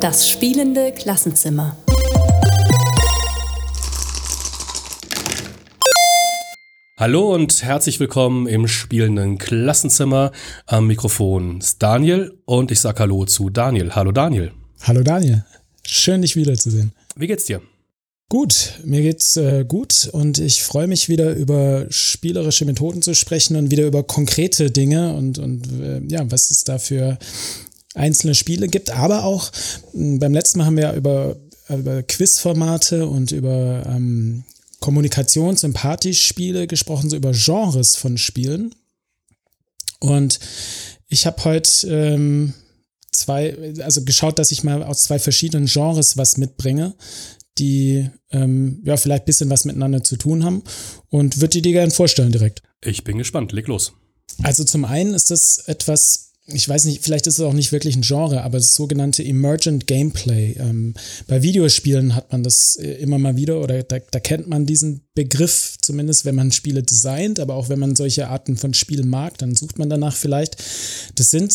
Das spielende Klassenzimmer. Hallo und herzlich willkommen im spielenden Klassenzimmer. Am Mikrofon ist Daniel und ich sage Hallo zu Daniel. Hallo Daniel. Hallo Daniel. Schön, dich wiederzusehen. Wie geht's dir? Gut, mir geht's äh, gut und ich freue mich wieder über spielerische Methoden zu sprechen und wieder über konkrete Dinge und, und äh, ja, was es da für einzelne Spiele gibt. Aber auch mh, beim letzten Mal haben wir ja über, über Quizformate und über ähm, Kommunikations- und Partyspiele gesprochen, so über Genres von Spielen. Und ich habe heute ähm, zwei, also geschaut, dass ich mal aus zwei verschiedenen Genres was mitbringe, die ähm, ja vielleicht ein bisschen was miteinander zu tun haben und würde die dir gerne vorstellen direkt. Ich bin gespannt, leg los. Also zum einen ist das etwas, ich weiß nicht, vielleicht ist es auch nicht wirklich ein Genre, aber das sogenannte Emergent Gameplay. Ähm, bei Videospielen hat man das äh, immer mal wieder oder da, da kennt man diesen Begriff, zumindest wenn man Spiele designt, aber auch wenn man solche Arten von Spielen mag, dann sucht man danach vielleicht. Das sind,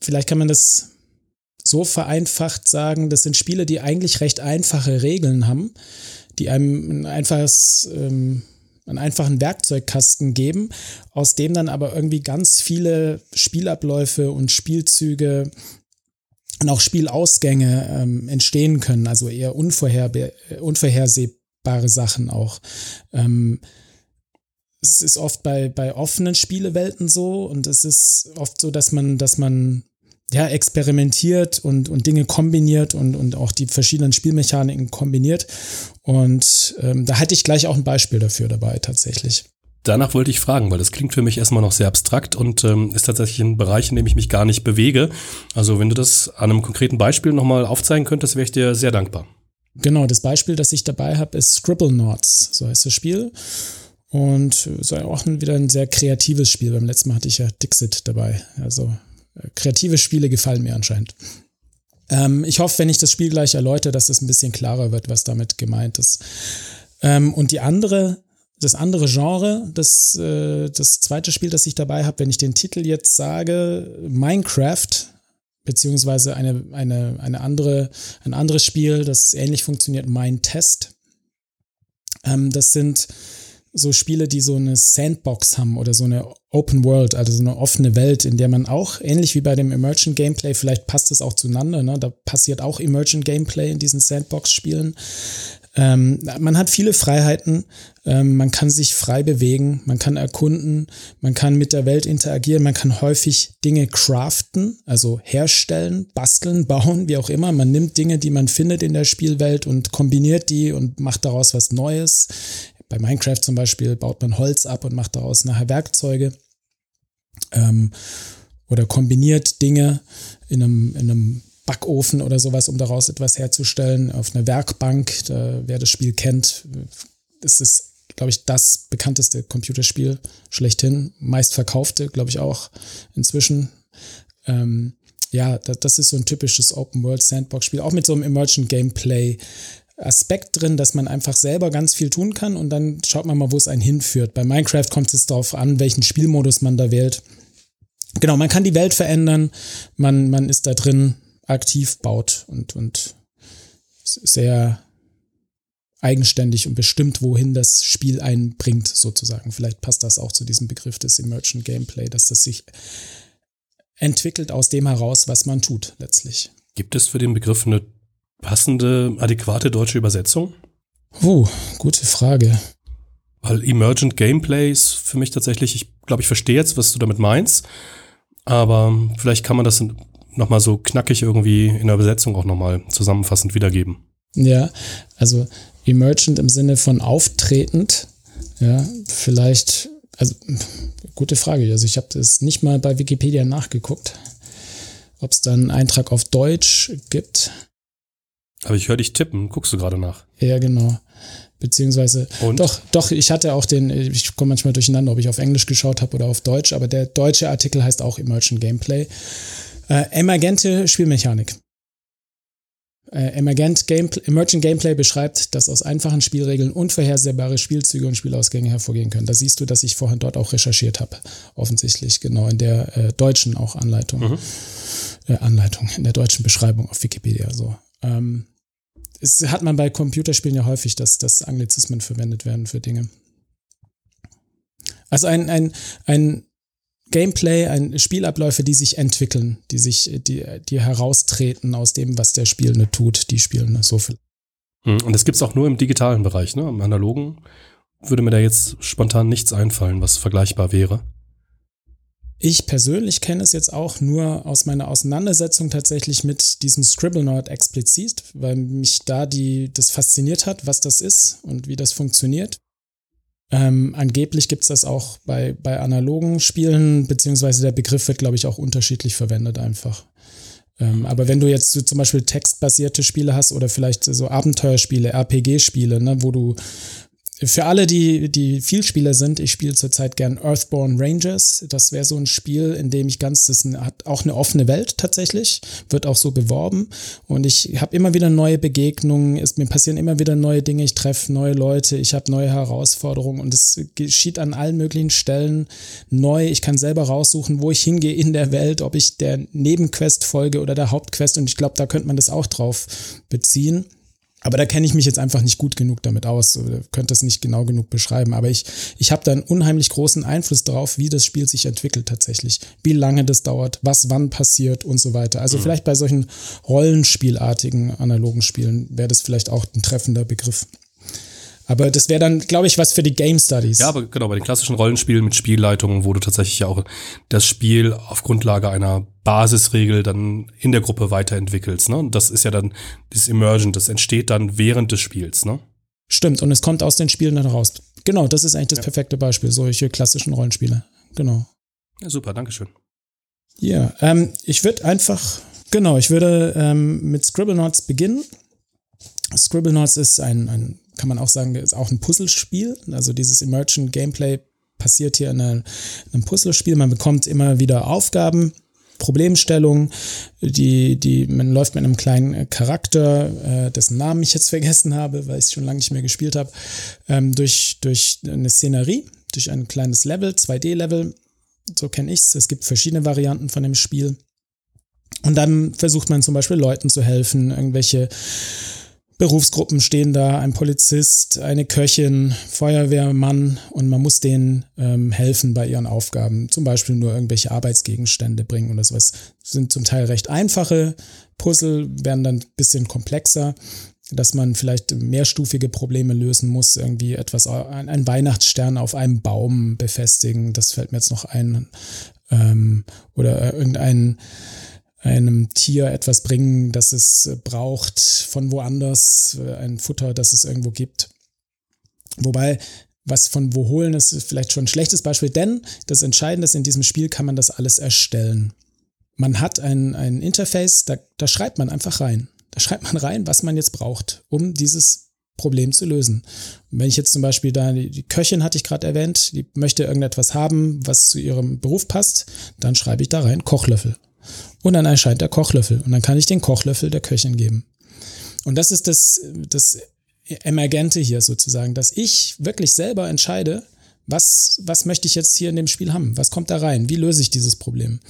vielleicht kann man das so vereinfacht sagen, das sind Spiele, die eigentlich recht einfache Regeln haben, die einem ein einfaches, ähm, einen einfachen Werkzeugkasten geben, aus dem dann aber irgendwie ganz viele Spielabläufe und Spielzüge und auch Spielausgänge ähm, entstehen können, also eher unvorher, unvorhersehbare Sachen auch. Ähm, es ist oft bei, bei offenen Spielewelten so und es ist oft so, dass man, dass man ja, experimentiert und, und Dinge kombiniert und, und auch die verschiedenen Spielmechaniken kombiniert. Und ähm, da hatte ich gleich auch ein Beispiel dafür dabei tatsächlich. Danach wollte ich fragen, weil das klingt für mich erstmal noch sehr abstrakt und ähm, ist tatsächlich ein Bereich, in dem ich mich gar nicht bewege. Also wenn du das an einem konkreten Beispiel nochmal aufzeigen könntest, wäre ich dir sehr dankbar. Genau, das Beispiel, das ich dabei habe, ist Scribble Knots, so heißt das Spiel. Und so auch wieder ein sehr kreatives Spiel. Beim letzten Mal hatte ich ja Dixit dabei. Also kreative Spiele gefallen mir anscheinend. Ähm, ich hoffe, wenn ich das Spiel gleich erläutere, dass es ein bisschen klarer wird, was damit gemeint ist. Ähm, und die andere, das andere Genre, das, äh, das zweite Spiel, das ich dabei habe, wenn ich den Titel jetzt sage, Minecraft, beziehungsweise eine, eine, eine andere, ein anderes Spiel, das ähnlich funktioniert, Mindtest. Ähm, das sind so Spiele, die so eine Sandbox haben oder so eine Open World, also so eine offene Welt, in der man auch, ähnlich wie bei dem Emergent Gameplay, vielleicht passt es auch zueinander, ne? da passiert auch Emergent Gameplay in diesen Sandbox-Spielen. Ähm, man hat viele Freiheiten, ähm, man kann sich frei bewegen, man kann erkunden, man kann mit der Welt interagieren, man kann häufig Dinge craften, also herstellen, basteln, bauen, wie auch immer. Man nimmt Dinge, die man findet in der Spielwelt und kombiniert die und macht daraus was Neues. Bei Minecraft zum Beispiel baut man Holz ab und macht daraus nachher Werkzeuge ähm, oder kombiniert Dinge in einem, in einem Backofen oder sowas, um daraus etwas herzustellen. Auf einer Werkbank, da, wer das Spiel kennt, ist es, glaube ich, das bekannteste Computerspiel schlechthin. Meistverkaufte, glaube ich, auch inzwischen. Ähm, ja, das ist so ein typisches Open-World-Sandbox-Spiel, auch mit so einem Emergent Gameplay. Aspekt drin, dass man einfach selber ganz viel tun kann und dann schaut man mal, wo es einen hinführt. Bei Minecraft kommt es darauf an, welchen Spielmodus man da wählt. Genau, man kann die Welt verändern, man, man ist da drin aktiv, baut und, und sehr eigenständig und bestimmt, wohin das Spiel einen bringt, sozusagen. Vielleicht passt das auch zu diesem Begriff des Emergent Gameplay, dass das sich entwickelt aus dem heraus, was man tut, letztlich. Gibt es für den Begriff eine passende, adäquate deutsche Übersetzung? Oh, gute Frage. Weil Emergent Gameplay ist für mich tatsächlich, ich glaube, ich verstehe jetzt, was du damit meinst, aber vielleicht kann man das nochmal so knackig irgendwie in der Übersetzung auch nochmal zusammenfassend wiedergeben. Ja, also Emergent im Sinne von auftretend, ja, vielleicht, also gute Frage. Also ich habe das nicht mal bei Wikipedia nachgeguckt, ob es da einen Eintrag auf Deutsch gibt. Aber ich höre dich tippen, guckst du gerade nach. Ja, genau. Beziehungsweise, Und? doch, doch, ich hatte auch den, ich komme manchmal durcheinander, ob ich auf Englisch geschaut habe oder auf Deutsch, aber der deutsche Artikel heißt auch Emergent Gameplay. Äh, emergente Spielmechanik. Äh, Emergent Gameplay, Emergent Gameplay beschreibt, dass aus einfachen Spielregeln unvorhersehbare Spielzüge und Spielausgänge hervorgehen können. Da siehst du, dass ich vorhin dort auch recherchiert habe. Offensichtlich, genau, in der äh, deutschen auch Anleitung. Mhm. Äh, Anleitung, in der deutschen Beschreibung auf Wikipedia. So. Ähm, es hat man bei Computerspielen ja häufig, dass, dass Anglizismen verwendet werden für Dinge. Also ein, ein, ein Gameplay, ein Spielabläufe, die sich entwickeln, die sich, die, die heraustreten aus dem, was der Spielende tut, die Spielende, so viel. Hm, und das gibt's auch nur im digitalen Bereich, ne? Im analogen würde mir da jetzt spontan nichts einfallen, was vergleichbar wäre. Ich persönlich kenne es jetzt auch nur aus meiner Auseinandersetzung tatsächlich mit diesem Scribblenauts explizit, weil mich da die, das fasziniert hat, was das ist und wie das funktioniert. Ähm, angeblich gibt es das auch bei, bei analogen Spielen, beziehungsweise der Begriff wird, glaube ich, auch unterschiedlich verwendet einfach. Ähm, aber wenn du jetzt zum Beispiel textbasierte Spiele hast oder vielleicht so Abenteuerspiele, RPG-Spiele, ne, wo du für alle, die, die Vielspieler sind, ich spiele zurzeit gern Earthborn Rangers. Das wäre so ein Spiel, in dem ich ganz, das hat auch eine offene Welt tatsächlich, wird auch so beworben. Und ich habe immer wieder neue Begegnungen, es, mir passieren immer wieder neue Dinge, ich treffe neue Leute, ich habe neue Herausforderungen und es geschieht an allen möglichen Stellen neu. Ich kann selber raussuchen, wo ich hingehe in der Welt, ob ich der Nebenquest folge oder der Hauptquest. Und ich glaube, da könnte man das auch drauf beziehen. Aber da kenne ich mich jetzt einfach nicht gut genug damit aus, könnte es nicht genau genug beschreiben. Aber ich, ich habe da einen unheimlich großen Einfluss darauf, wie das Spiel sich entwickelt tatsächlich, wie lange das dauert, was wann passiert und so weiter. Also mhm. vielleicht bei solchen Rollenspielartigen analogen Spielen wäre das vielleicht auch ein treffender Begriff. Aber das wäre dann, glaube ich, was für die Game Studies. Ja, aber genau, bei den klassischen Rollenspielen mit Spielleitungen, wo du tatsächlich ja auch das Spiel auf Grundlage einer Basisregel dann in der Gruppe weiterentwickelst. Ne? Und das ist ja dann das Emergent, das entsteht dann während des Spiels. Ne? Stimmt, und es kommt aus den Spielen dann raus. Genau, das ist eigentlich das ja. perfekte Beispiel, solche klassischen Rollenspiele. Genau. Ja, super, Dankeschön. Ja, ähm, ich würde einfach, genau, ich würde ähm, mit Scribblenauts beginnen. Scribblenauts ist ein, ein kann man auch sagen, ist auch ein Puzzlespiel. Also dieses Emergent Gameplay passiert hier in, einem Puzzlespiel. Man bekommt immer wieder Aufgaben, Problemstellungen, die, die, man läuft mit einem kleinen Charakter, äh, dessen Namen ich jetzt vergessen habe, weil ich es schon lange nicht mehr gespielt habe, ähm, durch, durch eine Szenerie, durch ein kleines Level, 2D-Level. So kenne ich es. Es gibt verschiedene Varianten von dem Spiel. Und dann versucht man zum Beispiel Leuten zu helfen, irgendwelche Berufsgruppen stehen da, ein Polizist, eine Köchin, Feuerwehrmann und man muss denen ähm, helfen bei ihren Aufgaben. Zum Beispiel nur irgendwelche Arbeitsgegenstände bringen oder sowas. Sind zum Teil recht einfache Puzzle, werden dann ein bisschen komplexer, dass man vielleicht mehrstufige Probleme lösen muss, irgendwie etwas, ein Weihnachtsstern auf einem Baum befestigen, das fällt mir jetzt noch ein. Ähm, oder irgendein einem Tier etwas bringen, das es braucht von woanders, ein Futter, das es irgendwo gibt. Wobei, was von wo holen ist vielleicht schon ein schlechtes Beispiel, denn das Entscheidende ist, in diesem Spiel kann man das alles erstellen. Man hat ein, ein Interface, da, da schreibt man einfach rein. Da schreibt man rein, was man jetzt braucht, um dieses Problem zu lösen. wenn ich jetzt zum Beispiel da, die Köchin hatte ich gerade erwähnt, die möchte irgendetwas haben, was zu ihrem Beruf passt, dann schreibe ich da rein Kochlöffel und dann erscheint der Kochlöffel und dann kann ich den Kochlöffel der Köchin geben. Und das ist das, das Emergente hier sozusagen, dass ich wirklich selber entscheide, was, was möchte ich jetzt hier in dem Spiel haben? Was kommt da rein? Wie löse ich dieses Problem?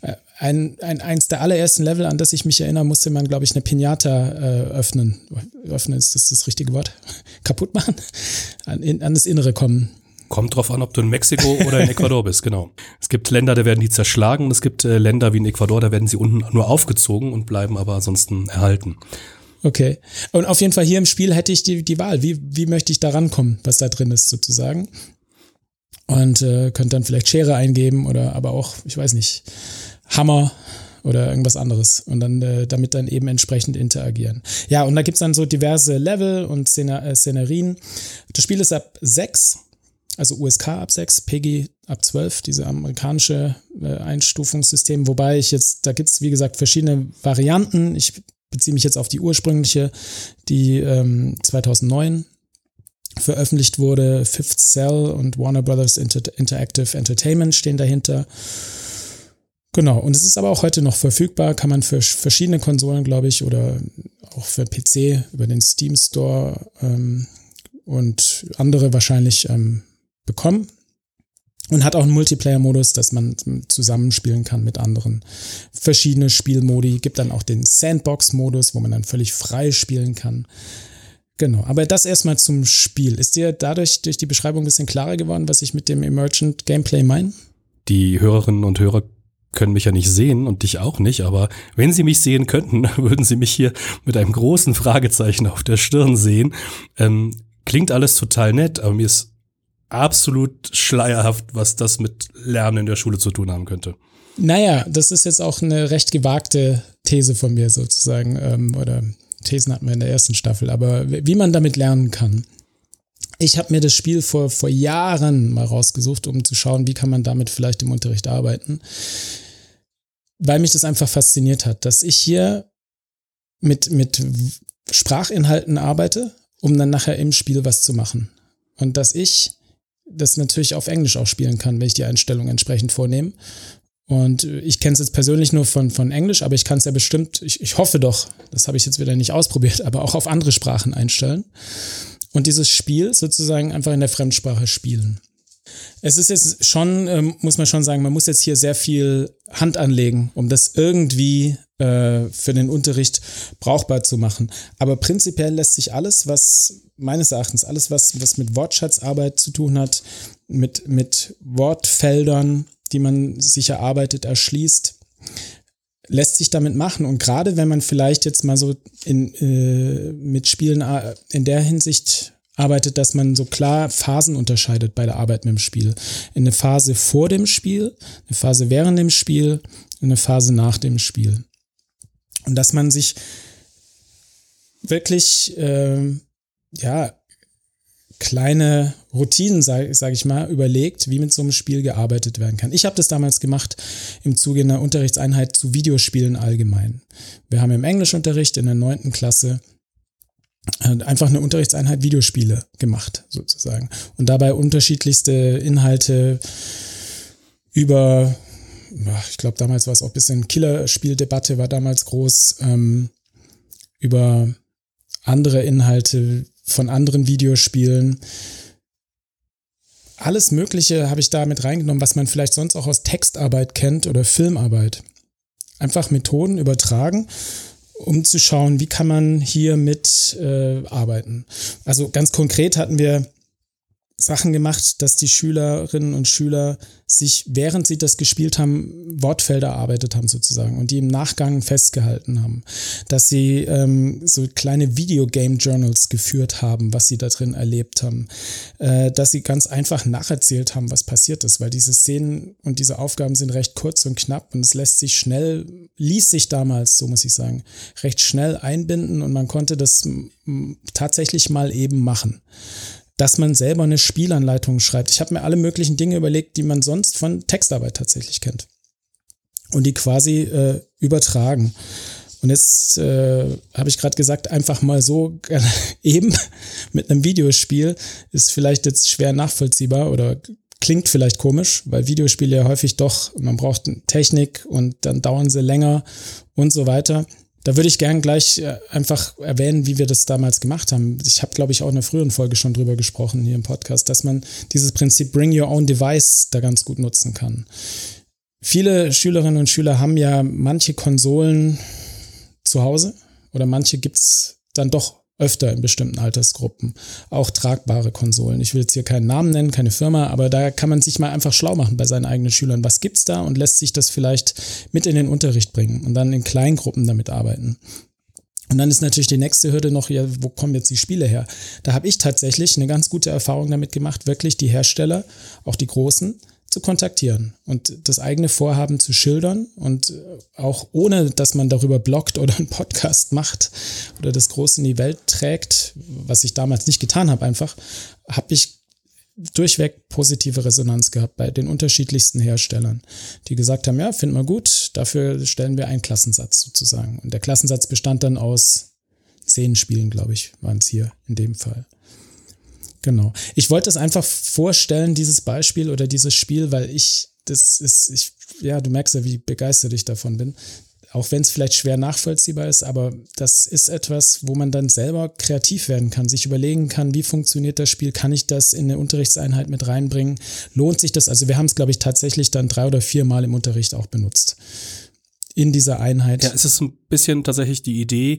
Äh, ein, ein, eins der allerersten Level, an das ich mich erinnere, musste man, glaube ich, eine Pinata äh, öffnen. Öffnen ist das das richtige Wort? Kaputt machen? An, in, an das Innere kommen. Kommt drauf an, ob du in Mexiko oder in Ecuador bist, genau. Es gibt Länder, da werden die zerschlagen und es gibt äh, Länder wie in Ecuador, da werden sie unten nur aufgezogen und bleiben aber ansonsten erhalten. Okay. Und auf jeden Fall hier im Spiel hätte ich die, die Wahl. Wie, wie möchte ich da rankommen, was da drin ist, sozusagen? Und äh, könnte dann vielleicht Schere eingeben oder aber auch, ich weiß nicht, Hammer oder irgendwas anderes und dann äh, damit dann eben entsprechend interagieren. Ja, und da gibt's dann so diverse Level und Szener äh, Szenerien. Das Spiel ist ab sechs also USK ab 6, PEGI ab 12, diese amerikanische äh, Einstufungssystem, wobei ich jetzt, da gibt es wie gesagt verschiedene Varianten. Ich beziehe mich jetzt auf die ursprüngliche, die ähm, 2009 veröffentlicht wurde. Fifth Cell und Warner Brothers Inter Interactive Entertainment stehen dahinter. Genau, und es ist aber auch heute noch verfügbar, kann man für verschiedene Konsolen, glaube ich, oder auch für PC über den Steam Store ähm, und andere wahrscheinlich ähm, bekommen. Und hat auch einen Multiplayer-Modus, dass man zusammenspielen kann mit anderen. Verschiedene Spielmodi. Gibt dann auch den Sandbox-Modus, wo man dann völlig frei spielen kann. Genau, aber das erstmal zum Spiel. Ist dir dadurch durch die Beschreibung ein bisschen klarer geworden, was ich mit dem Emergent Gameplay meine? Die Hörerinnen und Hörer können mich ja nicht sehen und dich auch nicht, aber wenn sie mich sehen könnten, würden sie mich hier mit einem großen Fragezeichen auf der Stirn sehen. Ähm, klingt alles total nett, aber mir ist absolut schleierhaft, was das mit Lernen in der Schule zu tun haben könnte. Naja, das ist jetzt auch eine recht gewagte These von mir sozusagen, ähm, oder Thesen hatten wir in der ersten Staffel, aber wie man damit lernen kann. Ich habe mir das Spiel vor, vor Jahren mal rausgesucht, um zu schauen, wie kann man damit vielleicht im Unterricht arbeiten, weil mich das einfach fasziniert hat, dass ich hier mit, mit Sprachinhalten arbeite, um dann nachher im Spiel was zu machen. Und dass ich das natürlich auf Englisch auch spielen kann, wenn ich die Einstellung entsprechend vornehme. Und ich kenne es jetzt persönlich nur von, von Englisch, aber ich kann es ja bestimmt, ich, ich hoffe doch, das habe ich jetzt wieder nicht ausprobiert, aber auch auf andere Sprachen einstellen und dieses Spiel sozusagen einfach in der Fremdsprache spielen. Es ist jetzt schon, ähm, muss man schon sagen, man muss jetzt hier sehr viel Hand anlegen, um das irgendwie äh, für den Unterricht brauchbar zu machen. Aber prinzipiell lässt sich alles, was meines Erachtens, alles, was, was mit Wortschatzarbeit zu tun hat, mit, mit Wortfeldern, die man sich erarbeitet, erschließt, lässt sich damit machen. Und gerade wenn man vielleicht jetzt mal so in, äh, mit Spielen äh, in der Hinsicht arbeitet, dass man so klar Phasen unterscheidet bei der Arbeit mit dem Spiel. Eine Phase vor dem Spiel, eine Phase während dem Spiel, eine Phase nach dem Spiel. Und dass man sich wirklich, äh, ja, kleine Routinen, sage sag ich mal, überlegt, wie mit so einem Spiel gearbeitet werden kann. Ich habe das damals gemacht im Zuge einer Unterrichtseinheit zu Videospielen allgemein. Wir haben im Englischunterricht in der neunten Klasse einfach eine Unterrichtseinheit Videospiele gemacht, sozusagen. Und dabei unterschiedlichste Inhalte über, ich glaube, damals war es auch ein bisschen Killerspieldebatte, war damals groß, ähm, über andere Inhalte von anderen Videospielen. Alles Mögliche habe ich da mit reingenommen, was man vielleicht sonst auch aus Textarbeit kennt oder Filmarbeit. Einfach Methoden übertragen, um zu schauen, wie kann man hier mit äh, arbeiten. Also ganz konkret hatten wir Sachen gemacht, dass die Schülerinnen und Schüler sich, während sie das gespielt haben, Wortfelder erarbeitet haben sozusagen und die im Nachgang festgehalten haben. Dass sie ähm, so kleine Videogame-Journals geführt haben, was sie da drin erlebt haben. Äh, dass sie ganz einfach nacherzählt haben, was passiert ist, weil diese Szenen und diese Aufgaben sind recht kurz und knapp und es lässt sich schnell, ließ sich damals, so muss ich sagen, recht schnell einbinden und man konnte das tatsächlich mal eben machen dass man selber eine Spielanleitung schreibt. Ich habe mir alle möglichen Dinge überlegt, die man sonst von Textarbeit tatsächlich kennt. Und die quasi äh, übertragen. Und jetzt äh, habe ich gerade gesagt, einfach mal so eben mit einem Videospiel ist vielleicht jetzt schwer nachvollziehbar oder klingt vielleicht komisch, weil Videospiele ja häufig doch, man braucht Technik und dann dauern sie länger und so weiter. Da würde ich gern gleich äh, einfach erwähnen, wie wir das damals gemacht haben. Ich habe, glaube ich, auch in einer früheren Folge schon drüber gesprochen hier im Podcast, dass man dieses Prinzip Bring Your Own Device da ganz gut nutzen kann. Viele Schülerinnen und Schüler haben ja manche Konsolen zu Hause oder manche gibt's dann doch öfter in bestimmten Altersgruppen. Auch tragbare Konsolen. Ich will jetzt hier keinen Namen nennen, keine Firma, aber da kann man sich mal einfach schlau machen bei seinen eigenen Schülern. Was gibt's da und lässt sich das vielleicht mit in den Unterricht bringen und dann in Kleingruppen damit arbeiten. Und dann ist natürlich die nächste Hürde noch, ja, wo kommen jetzt die Spiele her? Da habe ich tatsächlich eine ganz gute Erfahrung damit gemacht, wirklich die Hersteller, auch die großen, zu kontaktieren und das eigene Vorhaben zu schildern und äh, auch ohne, dass man darüber bloggt oder einen Podcast macht oder das groß in die Welt trägt, was ich damals nicht getan habe einfach, habe ich durchweg positive Resonanz gehabt bei den unterschiedlichsten Herstellern, die gesagt haben, ja, finden wir gut, dafür stellen wir einen Klassensatz sozusagen. Und der Klassensatz bestand dann aus zehn Spielen, glaube ich, waren es hier in dem Fall. Genau. Ich wollte es einfach vorstellen, dieses Beispiel oder dieses Spiel, weil ich, das ist, ich ja, du merkst ja, wie begeistert ich davon bin. Auch wenn es vielleicht schwer nachvollziehbar ist, aber das ist etwas, wo man dann selber kreativ werden kann, sich überlegen kann, wie funktioniert das Spiel, kann ich das in eine Unterrichtseinheit mit reinbringen, lohnt sich das? Also wir haben es, glaube ich, tatsächlich dann drei oder vier Mal im Unterricht auch benutzt. In dieser Einheit. Ja, es ist ein bisschen tatsächlich die Idee,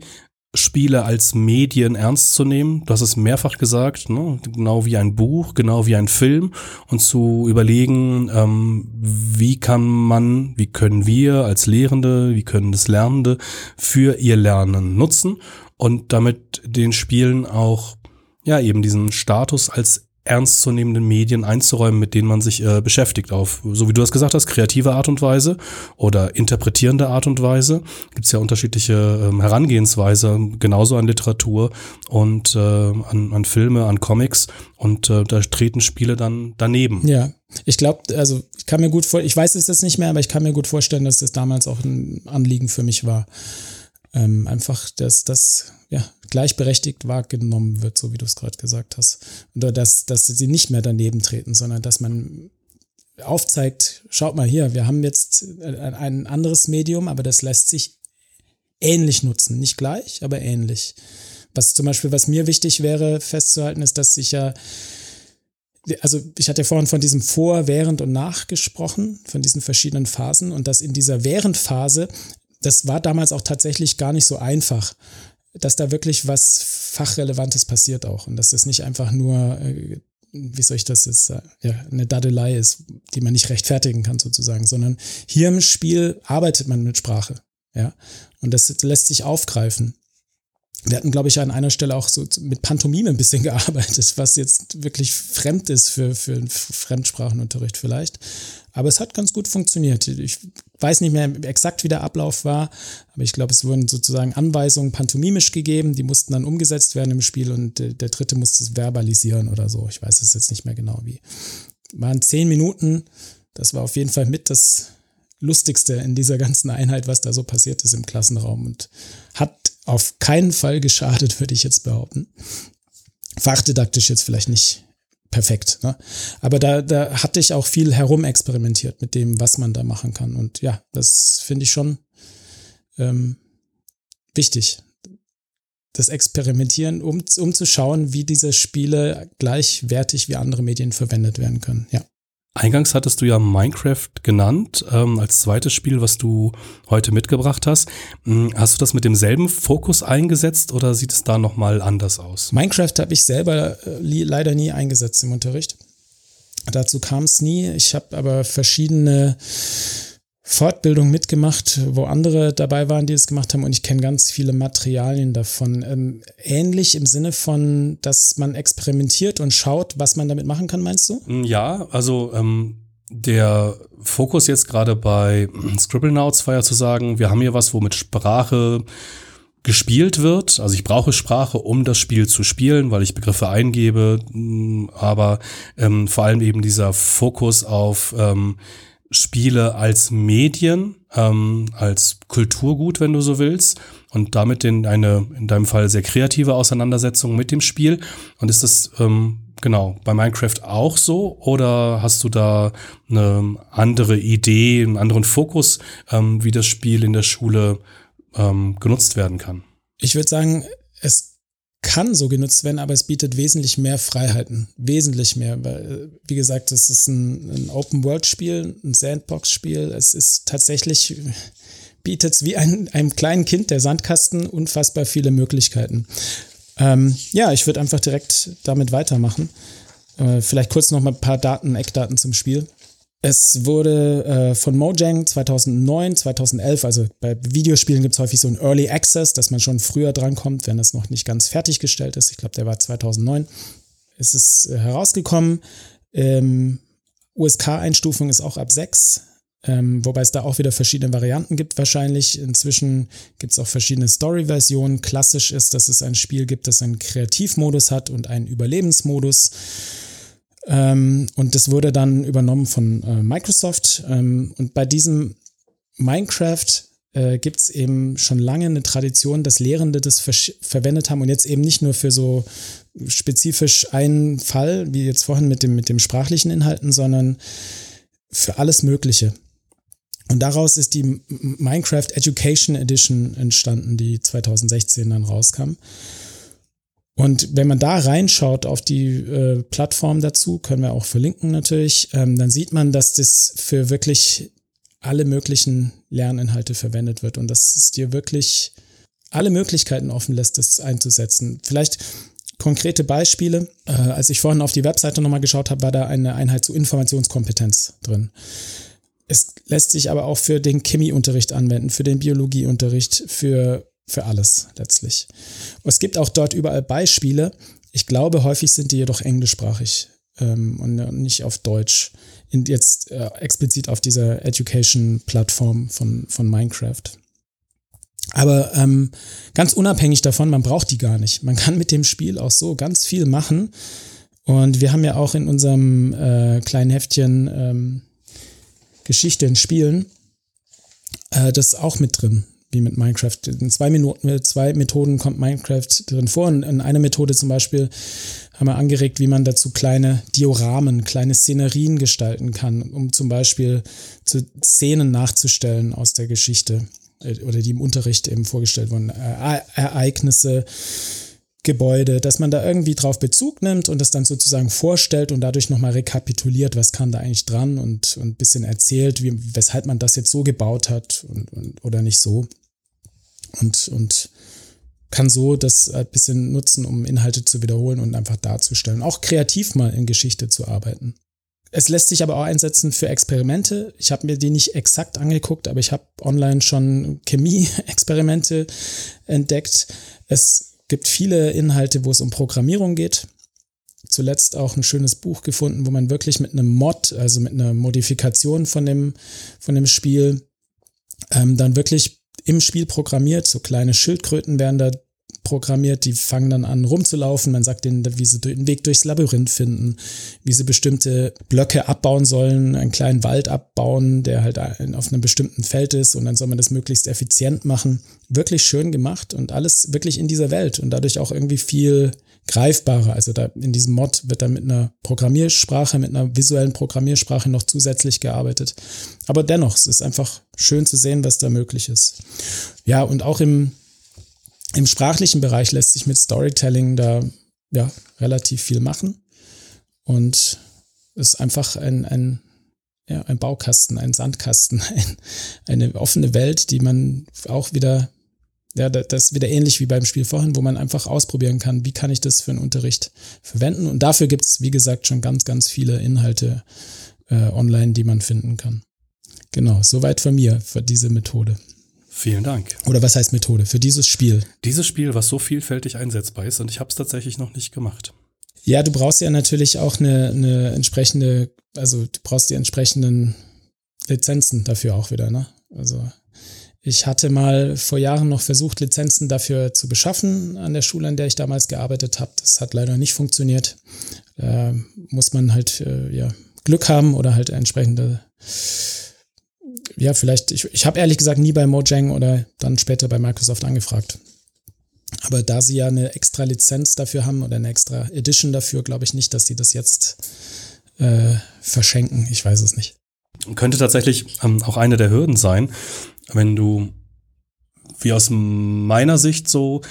Spiele als Medien ernst zu nehmen. Du hast es mehrfach gesagt, ne? genau wie ein Buch, genau wie ein Film und zu überlegen, ähm, wie kann man, wie können wir als Lehrende, wie können das Lernende für ihr Lernen nutzen und damit den Spielen auch ja eben diesen Status als ernstzunehmenden Medien einzuräumen, mit denen man sich äh, beschäftigt, auf, so wie du das gesagt hast, kreative Art und Weise oder interpretierende Art und Weise. Gibt es ja unterschiedliche ähm, Herangehensweise, genauso an Literatur und äh, an, an Filme, an Comics und äh, da treten Spiele dann daneben. Ja, ich glaube, also ich kann mir gut vor, ich weiß es jetzt nicht mehr, aber ich kann mir gut vorstellen, dass das damals auch ein Anliegen für mich war. Ähm, einfach, dass das ja, gleichberechtigt wahrgenommen wird, so wie du es gerade gesagt hast. Oder dass, dass sie nicht mehr daneben treten, sondern dass man aufzeigt, schaut mal hier, wir haben jetzt ein anderes Medium, aber das lässt sich ähnlich nutzen. Nicht gleich, aber ähnlich. Was zum Beispiel, was mir wichtig wäre festzuhalten, ist, dass ich ja, also ich hatte ja vorhin von diesem Vor, Während und Nach gesprochen, von diesen verschiedenen Phasen und dass in dieser Währendphase, das war damals auch tatsächlich gar nicht so einfach dass da wirklich was Fachrelevantes passiert auch und dass das nicht einfach nur, äh, wie soll ich das jetzt sagen, ja, eine Dadelei ist, die man nicht rechtfertigen kann sozusagen, sondern hier im Spiel arbeitet man mit Sprache, ja, und das lässt sich aufgreifen. Wir hatten, glaube ich, an einer Stelle auch so mit Pantomime ein bisschen gearbeitet, was jetzt wirklich fremd ist für, für einen Fremdsprachenunterricht vielleicht. Aber es hat ganz gut funktioniert. Ich weiß nicht mehr exakt, wie der Ablauf war, aber ich glaube, es wurden sozusagen Anweisungen pantomimisch gegeben, die mussten dann umgesetzt werden im Spiel und der, der dritte musste es verbalisieren oder so. Ich weiß es jetzt nicht mehr genau wie. Waren zehn Minuten. Das war auf jeden Fall mit das Lustigste in dieser ganzen Einheit, was da so passiert ist im Klassenraum und hat auf keinen Fall geschadet, würde ich jetzt behaupten. Fachdidaktisch jetzt vielleicht nicht perfekt. Ne? Aber da, da hatte ich auch viel herumexperimentiert mit dem, was man da machen kann. Und ja, das finde ich schon ähm, wichtig. Das Experimentieren, um, um zu schauen, wie diese Spiele gleichwertig wie andere Medien verwendet werden können. Ja. Eingangs hattest du ja Minecraft genannt ähm, als zweites Spiel, was du heute mitgebracht hast. Hm, hast du das mit demselben Fokus eingesetzt oder sieht es da nochmal anders aus? Minecraft habe ich selber äh, leider nie eingesetzt im Unterricht. Dazu kam es nie. Ich habe aber verschiedene Fortbildung mitgemacht, wo andere dabei waren, die es gemacht haben und ich kenne ganz viele Materialien davon. Ähm, ähnlich im Sinne von, dass man experimentiert und schaut, was man damit machen kann, meinst du? Mm, ja, also ähm, der Fokus jetzt gerade bei Scribblenauts war ja zu sagen, wir haben hier was, wo mit Sprache gespielt wird. Also ich brauche Sprache, um das Spiel zu spielen, weil ich Begriffe eingebe, mm, aber ähm, vor allem eben dieser Fokus auf ähm, Spiele als Medien, ähm, als Kulturgut, wenn du so willst, und damit in eine, in deinem Fall sehr kreative Auseinandersetzung mit dem Spiel. Und ist das ähm, genau bei Minecraft auch so oder hast du da eine andere Idee, einen anderen Fokus, ähm, wie das Spiel in der Schule ähm, genutzt werden kann? Ich würde sagen, es kann so genutzt werden, aber es bietet wesentlich mehr Freiheiten. Wesentlich mehr. Weil, wie gesagt, es ist ein, ein Open-World-Spiel, ein Sandbox-Spiel. Es ist tatsächlich, bietet es wie ein, einem kleinen Kind der Sandkasten unfassbar viele Möglichkeiten. Ähm, ja, ich würde einfach direkt damit weitermachen. Äh, vielleicht kurz noch mal ein paar Daten, Eckdaten zum Spiel. Es wurde äh, von Mojang 2009, 2011, also bei Videospielen gibt es häufig so ein Early Access, dass man schon früher drankommt, wenn es noch nicht ganz fertiggestellt ist. Ich glaube, der war 2009. Es ist äh, herausgekommen. Ähm, USK-Einstufung ist auch ab 6, ähm, wobei es da auch wieder verschiedene Varianten gibt wahrscheinlich. Inzwischen gibt es auch verschiedene Story-Versionen. Klassisch ist, dass es ein Spiel gibt, das einen Kreativmodus hat und einen Überlebensmodus. Ähm, und das wurde dann übernommen von äh, Microsoft. Ähm, und bei diesem Minecraft äh, gibt es eben schon lange eine Tradition, dass Lehrende das ver verwendet haben und jetzt eben nicht nur für so spezifisch einen Fall, wie jetzt vorhin mit dem, mit dem sprachlichen Inhalten, sondern für alles Mögliche. Und daraus ist die Minecraft Education Edition entstanden, die 2016 dann rauskam. Und wenn man da reinschaut auf die äh, Plattform dazu, können wir auch verlinken natürlich, ähm, dann sieht man, dass das für wirklich alle möglichen Lerninhalte verwendet wird und dass es dir wirklich alle Möglichkeiten offen lässt, das einzusetzen. Vielleicht konkrete Beispiele. Äh, als ich vorhin auf die Webseite nochmal geschaut habe, war da eine Einheit zu Informationskompetenz drin. Es lässt sich aber auch für den Chemieunterricht anwenden, für den Biologieunterricht, für, für alles letztlich. Es gibt auch dort überall Beispiele. Ich glaube, häufig sind die jedoch englischsprachig ähm, und nicht auf Deutsch. In, jetzt äh, explizit auf dieser Education-Plattform von, von Minecraft. Aber ähm, ganz unabhängig davon, man braucht die gar nicht. Man kann mit dem Spiel auch so ganz viel machen. Und wir haben ja auch in unserem äh, kleinen Heftchen ähm, Geschichte in Spielen äh, das auch mit drin, wie mit Minecraft. In zwei Minuten, zwei Methoden kommt Minecraft drin vor. Und in einer Methode zum Beispiel haben wir angeregt, wie man dazu kleine Dioramen, kleine Szenerien gestalten kann, um zum Beispiel zu Szenen nachzustellen aus der Geschichte. Äh, oder die im Unterricht eben vorgestellt wurden, äh, Ereignisse, Gebäude, dass man da irgendwie drauf Bezug nimmt und das dann sozusagen vorstellt und dadurch nochmal rekapituliert, was kam da eigentlich dran und, und ein bisschen erzählt, wie, weshalb man das jetzt so gebaut hat und, und, oder nicht so. Und, und kann so das ein bisschen nutzen, um Inhalte zu wiederholen und einfach darzustellen. Auch kreativ mal in Geschichte zu arbeiten. Es lässt sich aber auch einsetzen für Experimente. Ich habe mir die nicht exakt angeguckt, aber ich habe online schon Chemie-Experimente entdeckt. Es gibt viele Inhalte, wo es um Programmierung geht. Zuletzt auch ein schönes Buch gefunden, wo man wirklich mit einem Mod, also mit einer Modifikation von dem, von dem Spiel, ähm, dann wirklich im Spiel programmiert. So kleine Schildkröten werden da programmiert, die fangen dann an rumzulaufen. Man sagt denen, wie sie den Weg durchs Labyrinth finden, wie sie bestimmte Blöcke abbauen sollen, einen kleinen Wald abbauen, der halt auf einem bestimmten Feld ist und dann soll man das möglichst effizient machen. Wirklich schön gemacht und alles wirklich in dieser Welt und dadurch auch irgendwie viel greifbarer. Also da in diesem Mod wird dann mit einer Programmiersprache, mit einer visuellen Programmiersprache noch zusätzlich gearbeitet. Aber dennoch, es ist einfach schön zu sehen, was da möglich ist. Ja, und auch im im sprachlichen Bereich lässt sich mit Storytelling da ja relativ viel machen und ist einfach ein, ein, ja, ein Baukasten, ein Sandkasten, ein, eine offene Welt, die man auch wieder, ja, das ist wieder ähnlich wie beim Spiel vorhin, wo man einfach ausprobieren kann, wie kann ich das für einen Unterricht verwenden. Und dafür gibt es, wie gesagt, schon ganz, ganz viele Inhalte äh, online, die man finden kann. Genau, soweit von mir für diese Methode. Vielen Dank. Oder was heißt Methode? Für dieses Spiel. Dieses Spiel, was so vielfältig einsetzbar ist und ich habe es tatsächlich noch nicht gemacht. Ja, du brauchst ja natürlich auch eine, eine entsprechende, also du brauchst die entsprechenden Lizenzen dafür auch wieder, ne? Also ich hatte mal vor Jahren noch versucht, Lizenzen dafür zu beschaffen an der Schule, an der ich damals gearbeitet habe. Das hat leider nicht funktioniert. Da muss man halt äh, ja, Glück haben oder halt entsprechende ja, vielleicht, ich, ich habe ehrlich gesagt nie bei Mojang oder dann später bei Microsoft angefragt. Aber da sie ja eine extra Lizenz dafür haben oder eine extra Edition dafür, glaube ich nicht, dass sie das jetzt äh, verschenken. Ich weiß es nicht. Könnte tatsächlich ähm, auch eine der Hürden sein, wenn du, wie aus meiner Sicht so,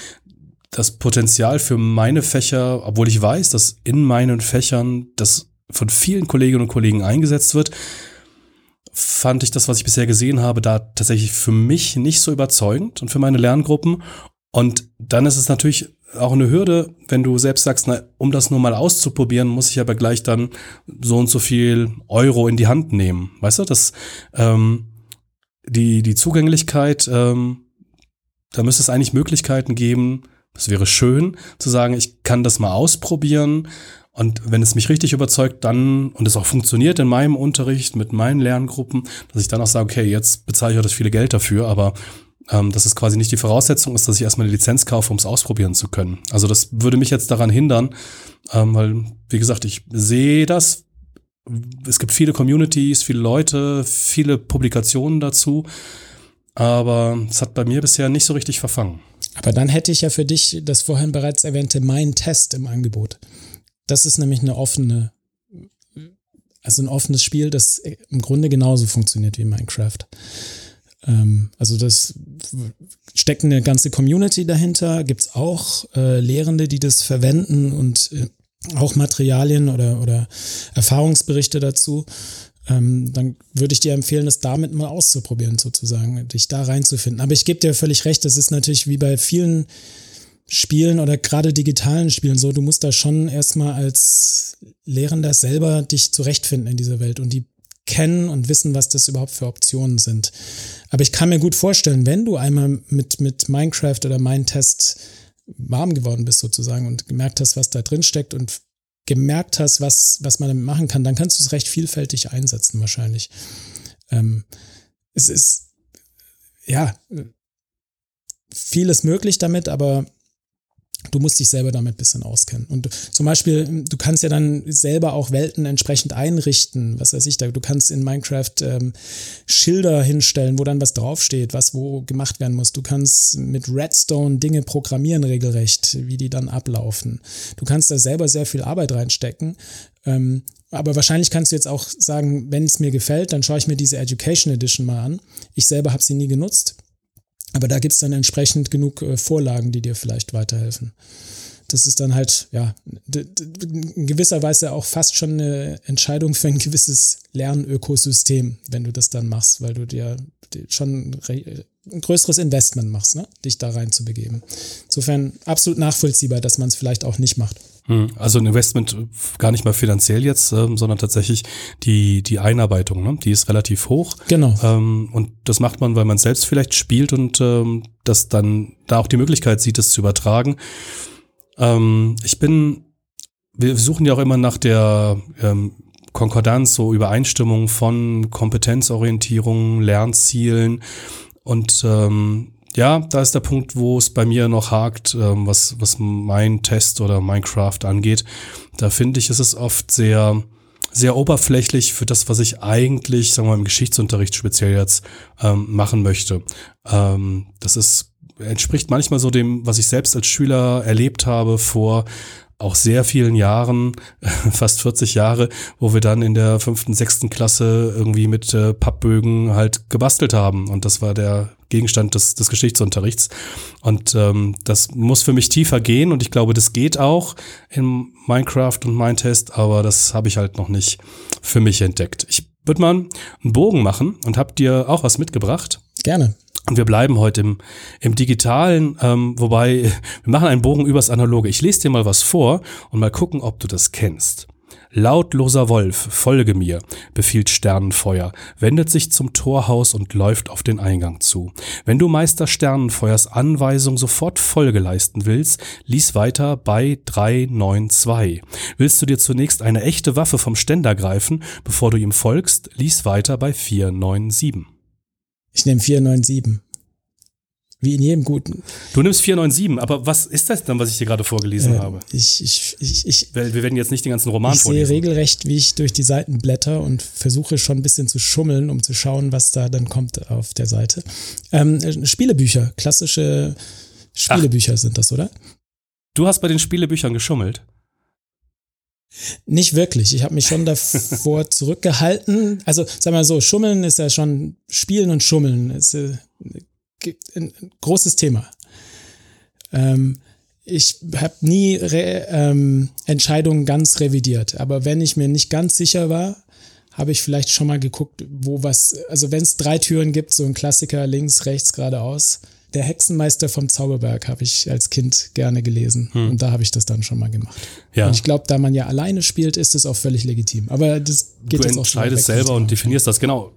das Potenzial für meine Fächer, obwohl ich weiß, dass in meinen Fächern das von vielen Kolleginnen und Kollegen eingesetzt wird, fand ich das, was ich bisher gesehen habe, da tatsächlich für mich nicht so überzeugend und für meine Lerngruppen. Und dann ist es natürlich auch eine Hürde, wenn du selbst sagst, na, um das nur mal auszuprobieren, muss ich aber gleich dann so und so viel Euro in die Hand nehmen. Weißt du, das ähm, die die Zugänglichkeit, ähm, da müsste es eigentlich Möglichkeiten geben. Es wäre schön zu sagen, ich kann das mal ausprobieren und wenn es mich richtig überzeugt, dann, und es auch funktioniert in meinem Unterricht mit meinen Lerngruppen, dass ich dann auch sage, okay, jetzt bezahle ich auch das viele Geld dafür, aber ähm, dass es quasi nicht die Voraussetzung ist, dass ich erstmal eine Lizenz kaufe, um es ausprobieren zu können. Also das würde mich jetzt daran hindern, ähm, weil, wie gesagt, ich sehe das. Es gibt viele Communities, viele Leute, viele Publikationen dazu, aber es hat bei mir bisher nicht so richtig verfangen. Aber dann hätte ich ja für dich das vorhin bereits erwähnte Mein Test im Angebot. Das ist nämlich eine offene also ein offenes Spiel, das im Grunde genauso funktioniert wie Minecraft. Ähm, also das steckt eine ganze Community dahinter, gibt's auch äh, Lehrende, die das verwenden und äh, auch Materialien oder, oder Erfahrungsberichte dazu. Ähm, dann würde ich dir empfehlen, das damit mal auszuprobieren, sozusagen, dich da reinzufinden. Aber ich gebe dir völlig recht, das ist natürlich wie bei vielen Spielen oder gerade digitalen Spielen so, du musst da schon erstmal als Lehrender selber dich zurechtfinden in dieser Welt und die kennen und wissen, was das überhaupt für Optionen sind. Aber ich kann mir gut vorstellen, wenn du einmal mit, mit Minecraft oder Mindtest warm geworden bist sozusagen und gemerkt hast, was da drin steckt und gemerkt hast, was, was man damit machen kann, dann kannst du es recht vielfältig einsetzen wahrscheinlich. Ähm, es ist, ja, vieles möglich damit, aber du musst dich selber damit ein bisschen auskennen. Und zum Beispiel, du kannst ja dann selber auch Welten entsprechend einrichten. Was weiß ich, da, du kannst in Minecraft ähm, Schilder hinstellen, wo dann was draufsteht, was wo gemacht werden muss. Du kannst mit Redstone Dinge programmieren regelrecht, wie die dann ablaufen. Du kannst da selber sehr viel Arbeit reinstecken. Ähm, aber wahrscheinlich kannst du jetzt auch sagen, wenn es mir gefällt, dann schaue ich mir diese Education Edition mal an. Ich selber habe sie nie genutzt aber da gibt's dann entsprechend genug äh, Vorlagen, die dir vielleicht weiterhelfen. Das ist dann halt, ja, in gewisser Weise auch fast schon eine Entscheidung für ein gewisses Lernökosystem, wenn du das dann machst, weil du dir schon ein größeres Investment machst, ne? dich da rein zu begeben. Insofern absolut nachvollziehbar, dass man es vielleicht auch nicht macht. Hm, also ein Investment gar nicht mal finanziell jetzt, ähm, sondern tatsächlich die, die Einarbeitung, ne? die ist relativ hoch. Genau. Ähm, und das macht man, weil man selbst vielleicht spielt und ähm, das dann da auch die Möglichkeit sieht, es zu übertragen. Ähm, ich bin, wir suchen ja auch immer nach der ähm, Konkordanz, so Übereinstimmung von Kompetenzorientierung, Lernzielen und ähm, ja, da ist der Punkt, wo es bei mir noch hakt, ähm, was, was mein Test oder Minecraft angeht. Da finde ich, ist es oft sehr, sehr oberflächlich für das, was ich eigentlich, sagen wir mal, im Geschichtsunterricht speziell jetzt ähm, machen möchte. Ähm, das ist, entspricht manchmal so dem, was ich selbst als Schüler erlebt habe vor auch sehr vielen Jahren, fast 40 Jahre, wo wir dann in der fünften, sechsten Klasse irgendwie mit äh, Pappbögen halt gebastelt haben. Und das war der Gegenstand des, des Geschichtsunterrichts. Und ähm, das muss für mich tiefer gehen und ich glaube, das geht auch in Minecraft und Mindtest, aber das habe ich halt noch nicht für mich entdeckt. Ich würde mal einen Bogen machen und habe dir auch was mitgebracht. Gerne. Und wir bleiben heute im, im Digitalen, ähm, wobei wir machen einen Bogen übers Analoge. Ich lese dir mal was vor und mal gucken, ob du das kennst. Lautloser Wolf, folge mir, befiehlt Sternenfeuer, wendet sich zum Torhaus und läuft auf den Eingang zu. Wenn du Meister Sternenfeuers Anweisung sofort Folge leisten willst, lies weiter bei 392. Willst du dir zunächst eine echte Waffe vom Ständer greifen, bevor du ihm folgst, lies weiter bei 497. Ich nehme 497. Wie in jedem guten. Du nimmst 497, aber was ist das dann, was ich dir gerade vorgelesen äh, habe? Ich, ich, ich, ich, wir werden jetzt nicht den ganzen Roman ich vorlesen. Ich sehe regelrecht, wie ich durch die Seiten blätter und versuche schon ein bisschen zu schummeln, um zu schauen, was da dann kommt auf der Seite. Ähm, Spielebücher, klassische Spielebücher Ach. sind das, oder? Du hast bei den Spielebüchern geschummelt. Nicht wirklich. Ich habe mich schon davor zurückgehalten. Also, sag mal so, Schummeln ist ja schon Spielen und Schummeln. Ist, äh, ein großes Thema. Ähm, ich habe nie Re ähm, Entscheidungen ganz revidiert, aber wenn ich mir nicht ganz sicher war, habe ich vielleicht schon mal geguckt, wo was, also wenn es drei Türen gibt, so ein Klassiker links, rechts, geradeaus. Der Hexenmeister vom Zauberberg habe ich als Kind gerne gelesen hm. und da habe ich das dann schon mal gemacht. Ja. Und ich glaube, da man ja alleine spielt, ist es auch völlig legitim. Aber das geht du jetzt auch schon. Du entscheidest selber und definierst das, genau.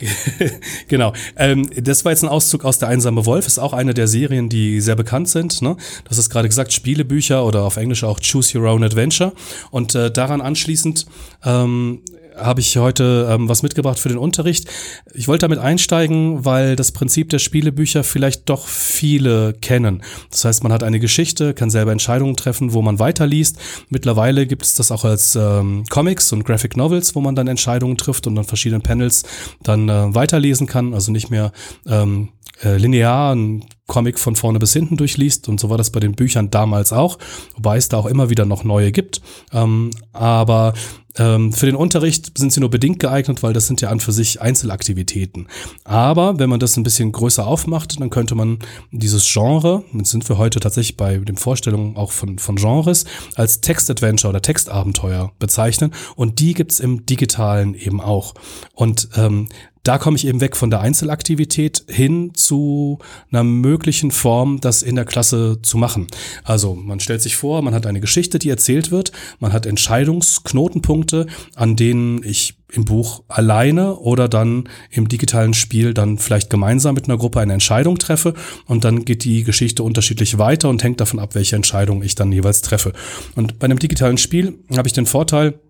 genau. Ähm, das war jetzt ein Auszug aus Der einsame Wolf. Ist auch eine der Serien, die sehr bekannt sind. Ne? Das ist gerade gesagt, Spielebücher oder auf Englisch auch Choose Your Own Adventure. Und äh, daran anschließend ähm, habe ich heute ähm, was mitgebracht für den Unterricht. Ich wollte damit einsteigen, weil das Prinzip der Spielebücher vielleicht doch viele kennen. Das heißt, man hat eine Geschichte, kann selber Entscheidungen treffen, wo man weiterliest. Mittlerweile gibt es das auch als ähm, Comics und Graphic Novels, wo man dann Entscheidungen trifft und an verschiedenen Panels dann äh, weiterlesen kann. Also nicht mehr ähm, äh, linearen Comic von vorne bis hinten durchliest. Und so war das bei den Büchern damals auch, wobei es da auch immer wieder noch neue gibt. Ähm, aber ähm, für den Unterricht sind sie nur bedingt geeignet, weil das sind ja an für sich Einzelaktivitäten. Aber wenn man das ein bisschen größer aufmacht, dann könnte man dieses Genre, jetzt sind wir heute tatsächlich bei den Vorstellungen auch von, von Genres, als Textadventure oder Textabenteuer bezeichnen. Und die gibt's im Digitalen eben auch. Und ähm, da komme ich eben weg von der Einzelaktivität hin zu einer möglichen Form, das in der Klasse zu machen. Also man stellt sich vor, man hat eine Geschichte, die erzählt wird, man hat Entscheidungsknotenpunkte, an denen ich im Buch alleine oder dann im digitalen Spiel dann vielleicht gemeinsam mit einer Gruppe eine Entscheidung treffe und dann geht die Geschichte unterschiedlich weiter und hängt davon ab, welche Entscheidung ich dann jeweils treffe. Und bei einem digitalen Spiel habe ich den Vorteil,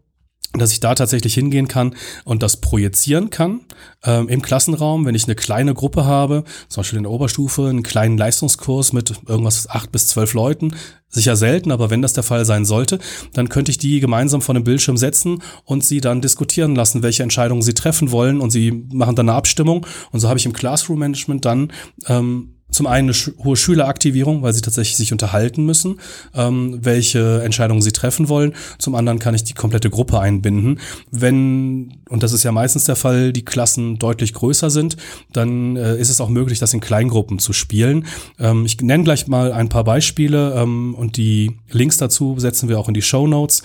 dass ich da tatsächlich hingehen kann und das projizieren kann ähm, im Klassenraum, wenn ich eine kleine Gruppe habe, zum Beispiel in der Oberstufe, einen kleinen Leistungskurs mit irgendwas acht bis zwölf Leuten, sicher selten, aber wenn das der Fall sein sollte, dann könnte ich die gemeinsam vor dem Bildschirm setzen und sie dann diskutieren lassen, welche Entscheidungen sie treffen wollen. Und sie machen dann eine Abstimmung. Und so habe ich im Classroom Management dann ähm, zum einen eine hohe Schüleraktivierung, weil sie tatsächlich sich unterhalten müssen, ähm, welche Entscheidungen sie treffen wollen. Zum anderen kann ich die komplette Gruppe einbinden. Wenn, und das ist ja meistens der Fall, die Klassen deutlich größer sind, dann äh, ist es auch möglich, das in Kleingruppen zu spielen. Ähm, ich nenne gleich mal ein paar Beispiele ähm, und die Links dazu setzen wir auch in die Show Notes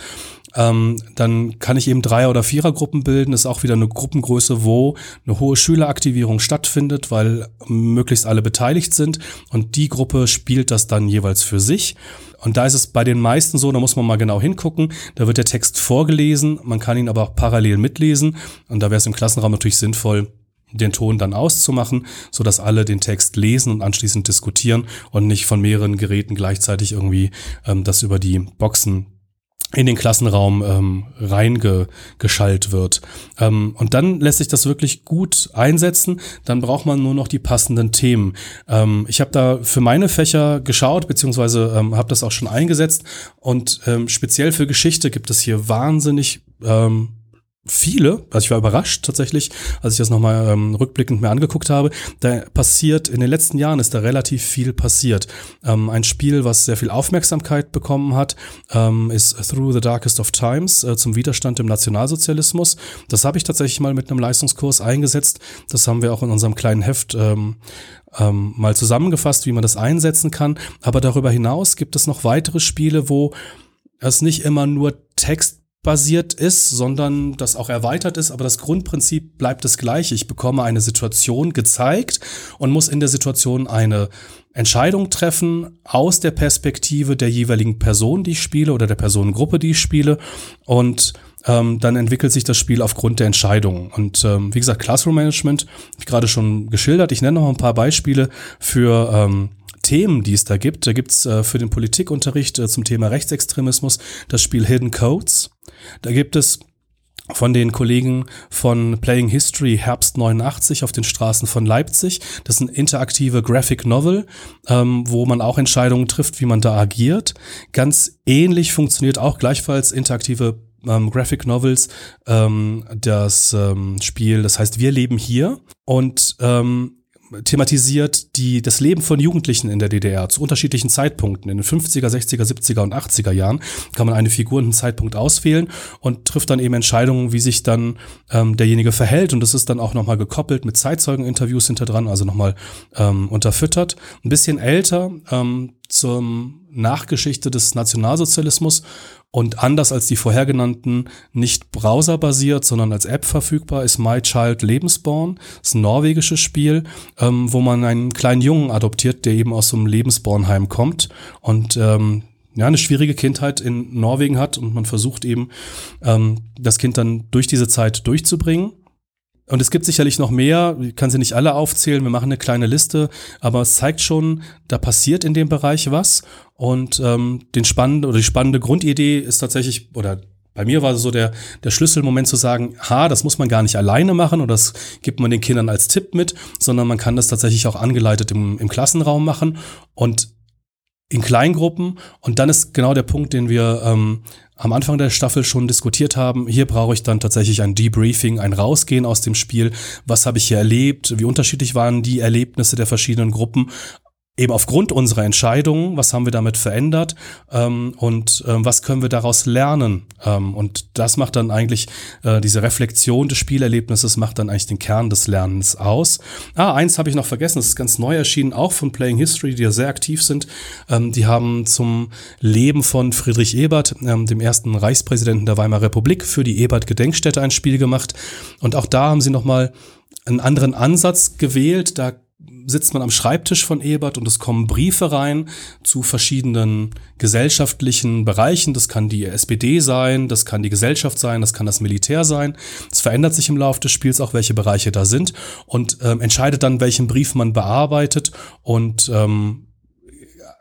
ähm, dann kann ich eben Dreier- oder Vierergruppen bilden. Das ist auch wieder eine Gruppengröße, wo eine hohe Schüleraktivierung stattfindet, weil möglichst alle beteiligt sind und die Gruppe spielt das dann jeweils für sich. Und da ist es bei den meisten so, da muss man mal genau hingucken. Da wird der Text vorgelesen, man kann ihn aber auch parallel mitlesen. Und da wäre es im Klassenraum natürlich sinnvoll, den Ton dann auszumachen, so dass alle den Text lesen und anschließend diskutieren und nicht von mehreren Geräten gleichzeitig irgendwie ähm, das über die Boxen in den Klassenraum ähm, reingeschallt wird. Ähm, und dann lässt sich das wirklich gut einsetzen. Dann braucht man nur noch die passenden Themen. Ähm, ich habe da für meine Fächer geschaut, beziehungsweise ähm, habe das auch schon eingesetzt. Und ähm, speziell für Geschichte gibt es hier wahnsinnig ähm, viele, also ich war überrascht tatsächlich, als ich das nochmal ähm, rückblickend mir angeguckt habe, da passiert, in den letzten Jahren ist da relativ viel passiert. Ähm, ein Spiel, was sehr viel Aufmerksamkeit bekommen hat, ähm, ist Through the Darkest of Times äh, zum Widerstand im Nationalsozialismus. Das habe ich tatsächlich mal mit einem Leistungskurs eingesetzt. Das haben wir auch in unserem kleinen Heft ähm, ähm, mal zusammengefasst, wie man das einsetzen kann. Aber darüber hinaus gibt es noch weitere Spiele, wo es nicht immer nur Text basiert ist, sondern das auch erweitert ist, aber das Grundprinzip bleibt das gleiche. Ich bekomme eine Situation gezeigt und muss in der Situation eine Entscheidung treffen aus der Perspektive der jeweiligen Person, die ich spiele oder der Personengruppe, die ich spiele und ähm, dann entwickelt sich das Spiel aufgrund der Entscheidungen. Und ähm, wie gesagt, Classroom Management, habe ich gerade schon geschildert. Ich nenne noch ein paar Beispiele für ähm, Themen, die es da gibt. Da gibt's äh, für den Politikunterricht äh, zum Thema Rechtsextremismus das Spiel Hidden Codes. Da gibt es von den Kollegen von Playing History Herbst 89 auf den Straßen von Leipzig. Das ist ein interaktive Graphic Novel, ähm, wo man auch Entscheidungen trifft, wie man da agiert. Ganz ähnlich funktioniert auch gleichfalls interaktive ähm, Graphic Novels ähm, das ähm, Spiel, das heißt Wir leben hier. Und ähm, thematisiert die, das Leben von Jugendlichen in der DDR zu unterschiedlichen Zeitpunkten. In den 50er, 60er, 70er und 80er Jahren kann man eine Figur und einen Zeitpunkt auswählen und trifft dann eben Entscheidungen, wie sich dann ähm, derjenige verhält. Und das ist dann auch nochmal gekoppelt mit Zeitzeugeninterviews hinter dran, also nochmal ähm, unterfüttert. Ein bisschen älter, ähm, zum Nachgeschichte des Nationalsozialismus und anders als die vorhergenannten nicht browserbasiert, sondern als App verfügbar ist My Child Lebensborn. Das ist ein norwegisches Spiel, ähm, wo man einen kleinen Jungen adoptiert, der eben aus so einem Lebensbornheim kommt und ähm, ja, eine schwierige Kindheit in Norwegen hat und man versucht eben, ähm, das Kind dann durch diese Zeit durchzubringen. Und es gibt sicherlich noch mehr, ich kann sie nicht alle aufzählen, wir machen eine kleine Liste, aber es zeigt schon, da passiert in dem Bereich was. Und ähm, den spannende oder die spannende Grundidee ist tatsächlich, oder bei mir war so der, der Schlüsselmoment zu sagen, ha, das muss man gar nicht alleine machen oder das gibt man den Kindern als Tipp mit, sondern man kann das tatsächlich auch angeleitet im, im Klassenraum machen. Und in Kleingruppen und dann ist genau der Punkt, den wir ähm, am Anfang der Staffel schon diskutiert haben. Hier brauche ich dann tatsächlich ein Debriefing, ein Rausgehen aus dem Spiel. Was habe ich hier erlebt? Wie unterschiedlich waren die Erlebnisse der verschiedenen Gruppen? Eben aufgrund unserer Entscheidungen, was haben wir damit verändert ähm, und ähm, was können wir daraus lernen. Ähm, und das macht dann eigentlich äh, diese Reflexion des Spielerlebnisses, macht dann eigentlich den Kern des Lernens aus. Ah, eins habe ich noch vergessen, das ist ganz neu erschienen, auch von Playing History, die ja sehr aktiv sind. Ähm, die haben zum Leben von Friedrich Ebert, ähm, dem ersten Reichspräsidenten der Weimarer Republik, für die Ebert-Gedenkstätte ein Spiel gemacht. Und auch da haben sie nochmal einen anderen Ansatz gewählt. Da sitzt man am Schreibtisch von Ebert und es kommen Briefe rein zu verschiedenen gesellschaftlichen Bereichen. Das kann die SPD sein, das kann die Gesellschaft sein, das kann das Militär sein. Es verändert sich im Laufe des Spiels auch, welche Bereiche da sind und ähm, entscheidet dann, welchen Brief man bearbeitet und ähm,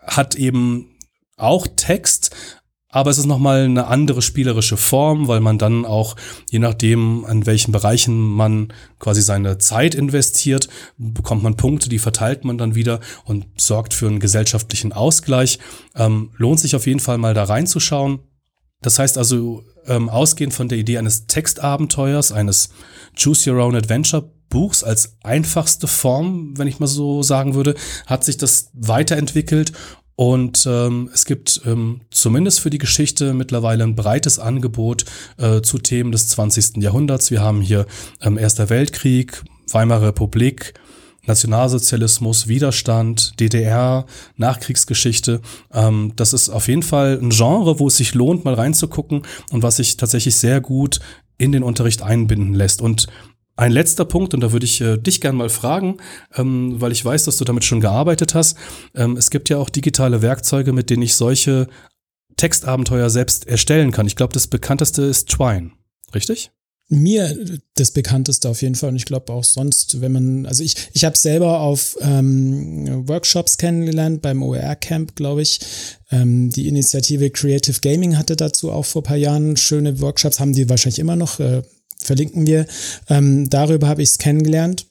hat eben auch Text, aber es ist nochmal eine andere spielerische Form, weil man dann auch, je nachdem, an welchen Bereichen man quasi seine Zeit investiert, bekommt man Punkte, die verteilt man dann wieder und sorgt für einen gesellschaftlichen Ausgleich. Ähm, lohnt sich auf jeden Fall mal da reinzuschauen. Das heißt also, ähm, ausgehend von der Idee eines Textabenteuers, eines Choose Your Own Adventure Buchs als einfachste Form, wenn ich mal so sagen würde, hat sich das weiterentwickelt und ähm, es gibt ähm, zumindest für die Geschichte mittlerweile ein breites Angebot äh, zu Themen des 20. Jahrhunderts. Wir haben hier ähm, Erster Weltkrieg, Weimarer Republik, Nationalsozialismus, Widerstand, DDR, Nachkriegsgeschichte. Ähm, das ist auf jeden Fall ein Genre, wo es sich lohnt, mal reinzugucken und was sich tatsächlich sehr gut in den Unterricht einbinden lässt. Und ein letzter Punkt, und da würde ich äh, dich gern mal fragen, ähm, weil ich weiß, dass du damit schon gearbeitet hast. Ähm, es gibt ja auch digitale Werkzeuge, mit denen ich solche Textabenteuer selbst erstellen kann. Ich glaube, das bekannteste ist Twine, richtig? Mir das bekannteste auf jeden Fall und ich glaube auch sonst, wenn man, also ich, ich habe selber auf ähm, Workshops kennengelernt beim OER Camp, glaube ich. Ähm, die Initiative Creative Gaming hatte dazu auch vor paar Jahren schöne Workshops, haben die wahrscheinlich immer noch. Verlinken wir. Ähm, darüber habe ich es kennengelernt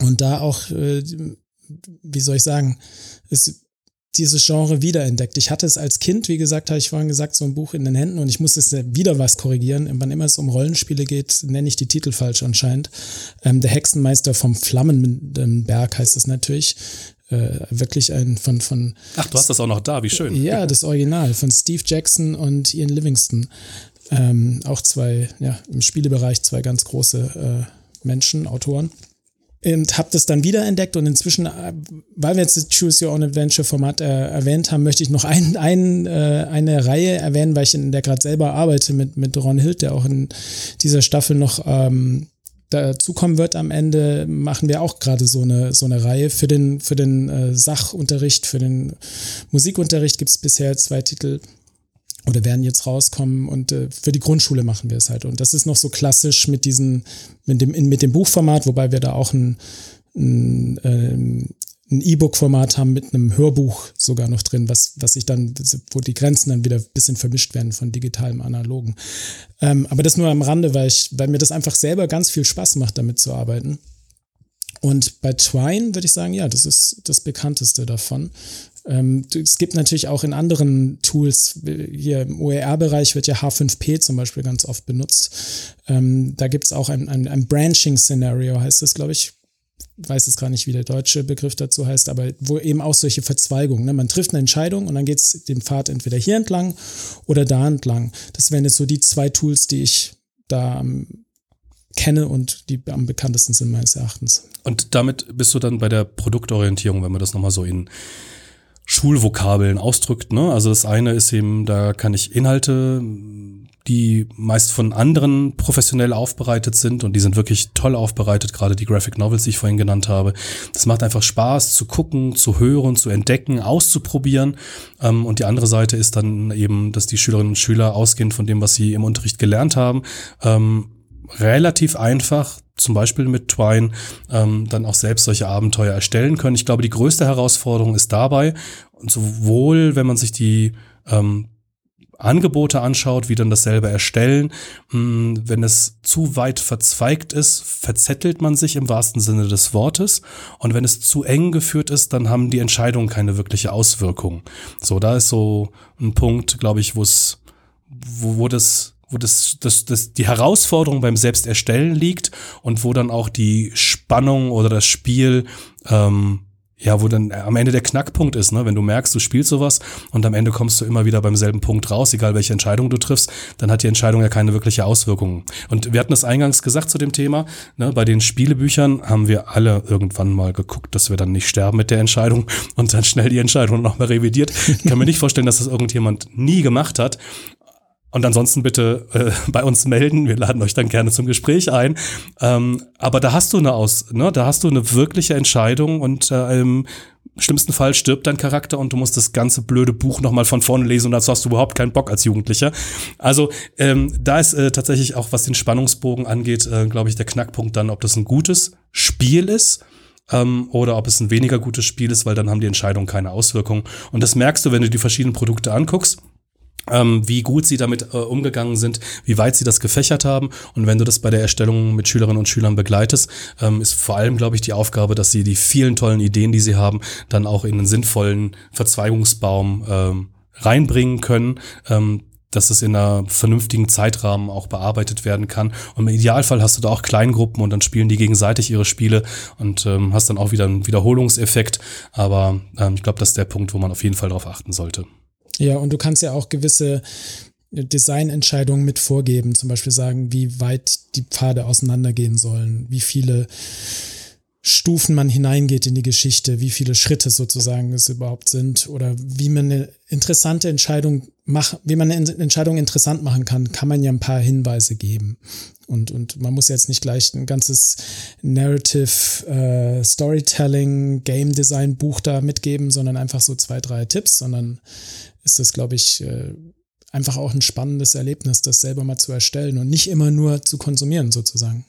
und da auch, äh, wie soll ich sagen, ist dieses Genre wiederentdeckt. Ich hatte es als Kind, wie gesagt, habe ich vorhin gesagt, so ein Buch in den Händen und ich musste es wieder was korrigieren. Wann immer es um Rollenspiele geht, nenne ich die Titel falsch anscheinend. Ähm, der Hexenmeister vom Flammenberg heißt es natürlich. Äh, wirklich ein von, von. Ach, du hast das auch noch da, wie schön. Ja, das Original von Steve Jackson und Ian Livingston. Ähm, auch zwei, ja, im Spielebereich zwei ganz große äh, Menschen, Autoren. Und habe das dann wiederentdeckt und inzwischen, äh, weil wir jetzt das Choose Your Own Adventure Format äh, erwähnt haben, möchte ich noch ein, ein, äh, eine Reihe erwähnen, weil ich in der gerade selber arbeite mit, mit Ron Hild, der auch in dieser Staffel noch ähm, dazukommen wird am Ende, machen wir auch gerade so eine, so eine Reihe. Für den, für den äh, Sachunterricht, für den Musikunterricht gibt es bisher zwei Titel oder werden jetzt rauskommen und äh, für die Grundschule machen wir es halt. Und das ist noch so klassisch mit diesen, mit dem, mit dem Buchformat, wobei wir da auch ein, ein, ähm, ein E-Book-Format haben mit einem Hörbuch sogar noch drin, was, was sich dann, wo die Grenzen dann wieder ein bisschen vermischt werden von digitalem analogen. Ähm, aber das nur am Rande, weil ich, weil mir das einfach selber ganz viel Spaß macht, damit zu arbeiten. Und bei Twine würde ich sagen, ja, das ist das bekannteste davon. Ähm, es gibt natürlich auch in anderen Tools, hier im OER-Bereich wird ja H5P zum Beispiel ganz oft benutzt. Ähm, da gibt es auch ein, ein, ein Branching-Szenario, heißt das, glaube ich. Weiß jetzt gar nicht, wie der deutsche Begriff dazu heißt, aber wo eben auch solche Verzweigungen. Ne? Man trifft eine Entscheidung und dann geht es den Pfad entweder hier entlang oder da entlang. Das wären jetzt so die zwei Tools, die ich da ähm, kenne und die am bekanntesten sind meines Erachtens. Und damit bist du dann bei der Produktorientierung, wenn man das nochmal so in Schulvokabeln ausdrückt. Ne? Also das eine ist eben, da kann ich Inhalte, die meist von anderen professionell aufbereitet sind und die sind wirklich toll aufbereitet, gerade die Graphic Novels, die ich vorhin genannt habe. Das macht einfach Spaß zu gucken, zu hören, zu entdecken, auszuprobieren. Ähm, und die andere Seite ist dann eben, dass die Schülerinnen und Schüler ausgehend von dem, was sie im Unterricht gelernt haben, ähm, relativ einfach zum Beispiel mit Twine ähm, dann auch selbst solche Abenteuer erstellen können. Ich glaube, die größte Herausforderung ist dabei, sowohl wenn man sich die ähm, Angebote anschaut, wie dann dasselbe erstellen. Hm, wenn es zu weit verzweigt ist, verzettelt man sich im wahrsten Sinne des Wortes. Und wenn es zu eng geführt ist, dann haben die Entscheidungen keine wirkliche Auswirkung. So, da ist so ein Punkt, glaube ich, wo es, wo, wo das wo das, das, das die Herausforderung beim Selbsterstellen liegt und wo dann auch die Spannung oder das Spiel ähm, ja, wo dann am Ende der Knackpunkt ist, ne? Wenn du merkst, du spielst sowas und am Ende kommst du immer wieder beim selben Punkt raus, egal welche Entscheidung du triffst, dann hat die Entscheidung ja keine wirkliche Auswirkung. Und wir hatten es eingangs gesagt zu dem Thema, ne? bei den Spielebüchern haben wir alle irgendwann mal geguckt, dass wir dann nicht sterben mit der Entscheidung und dann schnell die Entscheidung nochmal revidiert. Ich kann mir nicht vorstellen, dass das irgendjemand nie gemacht hat. Und ansonsten bitte äh, bei uns melden. Wir laden euch dann gerne zum Gespräch ein. Ähm, aber da hast du eine aus, ne, da hast du eine wirkliche Entscheidung und äh, im schlimmsten Fall stirbt dein Charakter und du musst das ganze blöde Buch nochmal von vorne lesen und dazu hast du überhaupt keinen Bock als Jugendlicher. Also ähm, da ist äh, tatsächlich auch, was den Spannungsbogen angeht, äh, glaube ich, der Knackpunkt dann, ob das ein gutes Spiel ist ähm, oder ob es ein weniger gutes Spiel ist, weil dann haben die Entscheidungen keine Auswirkungen. Und das merkst du, wenn du die verschiedenen Produkte anguckst ähm, wie gut sie damit äh, umgegangen sind, wie weit sie das gefächert haben. Und wenn du das bei der Erstellung mit Schülerinnen und Schülern begleitest, ähm, ist vor allem, glaube ich, die Aufgabe, dass sie die vielen tollen Ideen, die sie haben, dann auch in einen sinnvollen Verzweigungsbaum ähm, reinbringen können. Ähm, dass es in einer vernünftigen Zeitrahmen auch bearbeitet werden kann. Und im Idealfall hast du da auch Kleingruppen und dann spielen die gegenseitig ihre Spiele und ähm, hast dann auch wieder einen Wiederholungseffekt. Aber ähm, ich glaube, das ist der Punkt, wo man auf jeden Fall darauf achten sollte. Ja, und du kannst ja auch gewisse Designentscheidungen mit vorgeben, zum Beispiel sagen, wie weit die Pfade auseinandergehen sollen, wie viele Stufen man hineingeht in die Geschichte, wie viele Schritte sozusagen es überhaupt sind oder wie man eine interessante Entscheidung macht, wie man eine Entscheidung interessant machen kann, kann man ja ein paar Hinweise geben. Und, und man muss jetzt nicht gleich ein ganzes Narrative äh, Storytelling, Game Design Buch da mitgeben, sondern einfach so zwei, drei Tipps, sondern ist das, glaube ich, äh, einfach auch ein spannendes Erlebnis, das selber mal zu erstellen und nicht immer nur zu konsumieren sozusagen.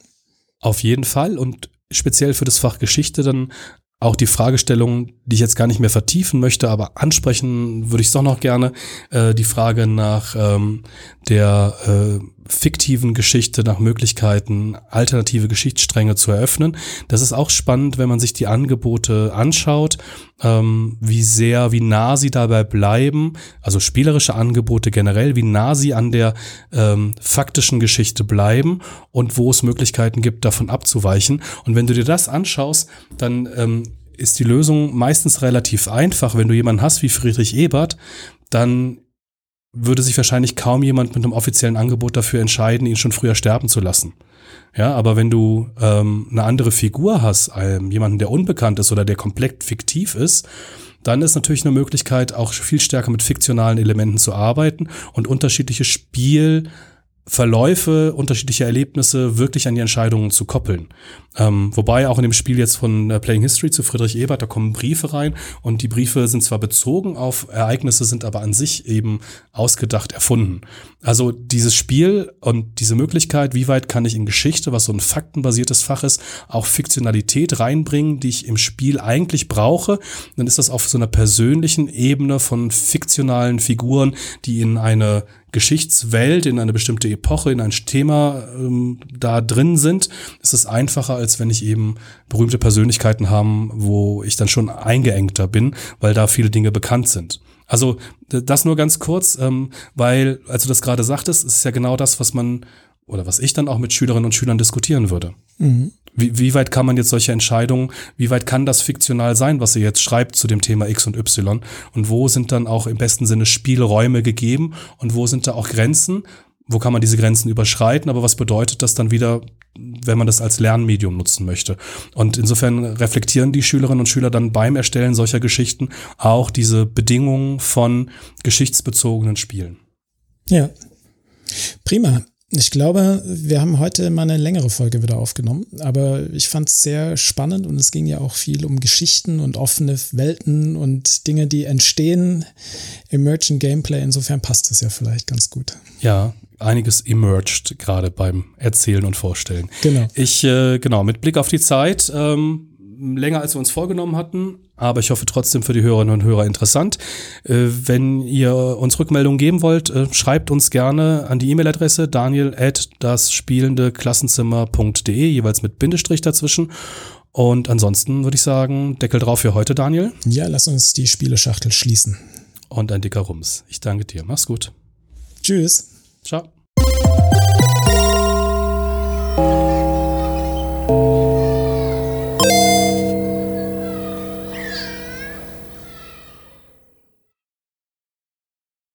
Auf jeden Fall und speziell für das Fach Geschichte dann auch die Fragestellung, die ich jetzt gar nicht mehr vertiefen möchte, aber ansprechen würde ich es doch noch gerne, äh, die Frage nach ähm, der äh, fiktiven Geschichte, nach Möglichkeiten, alternative Geschichtsstränge zu eröffnen. Das ist auch spannend, wenn man sich die Angebote anschaut, ähm, wie sehr, wie nah sie dabei bleiben, also spielerische Angebote generell, wie nah sie an der ähm, faktischen Geschichte bleiben und wo es Möglichkeiten gibt, davon abzuweichen. Und wenn du dir das anschaust, dann ähm, ist die Lösung meistens relativ einfach. Wenn du jemanden hast wie Friedrich Ebert, dann würde sich wahrscheinlich kaum jemand mit einem offiziellen Angebot dafür entscheiden, ihn schon früher sterben zu lassen. Ja, aber wenn du ähm, eine andere Figur hast, ähm, jemanden, der unbekannt ist oder der komplett fiktiv ist, dann ist natürlich eine Möglichkeit, auch viel stärker mit fiktionalen Elementen zu arbeiten und unterschiedliche Spiel- Verläufe, unterschiedliche Erlebnisse wirklich an die Entscheidungen zu koppeln. Ähm, wobei auch in dem Spiel jetzt von äh, Playing History zu Friedrich Ebert, da kommen Briefe rein und die Briefe sind zwar bezogen auf Ereignisse, sind aber an sich eben ausgedacht erfunden. Also dieses Spiel und diese Möglichkeit, wie weit kann ich in Geschichte, was so ein faktenbasiertes Fach ist, auch Fiktionalität reinbringen, die ich im Spiel eigentlich brauche, dann ist das auf so einer persönlichen Ebene von fiktionalen Figuren, die in eine Geschichtswelt, in eine bestimmte Epoche, in ein Thema ähm, da drin sind, ist es einfacher, als wenn ich eben berühmte Persönlichkeiten haben, wo ich dann schon eingeengter bin, weil da viele Dinge bekannt sind. Also das nur ganz kurz, ähm, weil, als du das gerade sagtest, ist ja genau das, was man oder was ich dann auch mit Schülerinnen und Schülern diskutieren würde. Mhm. Wie, wie weit kann man jetzt solche Entscheidungen, wie weit kann das fiktional sein, was ihr jetzt schreibt zu dem Thema X und Y? Und wo sind dann auch im besten Sinne Spielräume gegeben und wo sind da auch Grenzen? Wo kann man diese Grenzen überschreiten? Aber was bedeutet das dann wieder, wenn man das als Lernmedium nutzen möchte? Und insofern reflektieren die Schülerinnen und Schüler dann beim Erstellen solcher Geschichten auch diese Bedingungen von geschichtsbezogenen Spielen. Ja. Prima. Ich glaube, wir haben heute mal eine längere Folge wieder aufgenommen, aber ich fand es sehr spannend und es ging ja auch viel um Geschichten und offene Welten und Dinge, die entstehen im Merchant Gameplay. Insofern passt es ja vielleicht ganz gut. Ja, einiges emerged gerade beim Erzählen und Vorstellen. Genau. Ich, äh, genau, mit Blick auf die Zeit, ähm, länger, als wir uns vorgenommen hatten, aber ich hoffe trotzdem für die Hörerinnen und Hörer interessant. Äh, wenn ihr uns Rückmeldungen geben wollt, äh, schreibt uns gerne an die E-Mail-Adresse daniel at das spielende Klassenzimmer.de, jeweils mit Bindestrich dazwischen. Und ansonsten würde ich sagen, Deckel drauf für heute, Daniel. Ja, lass uns die Spieleschachtel schließen. Und ein dicker Rums. Ich danke dir. Mach's gut. Tschüss. Ciao.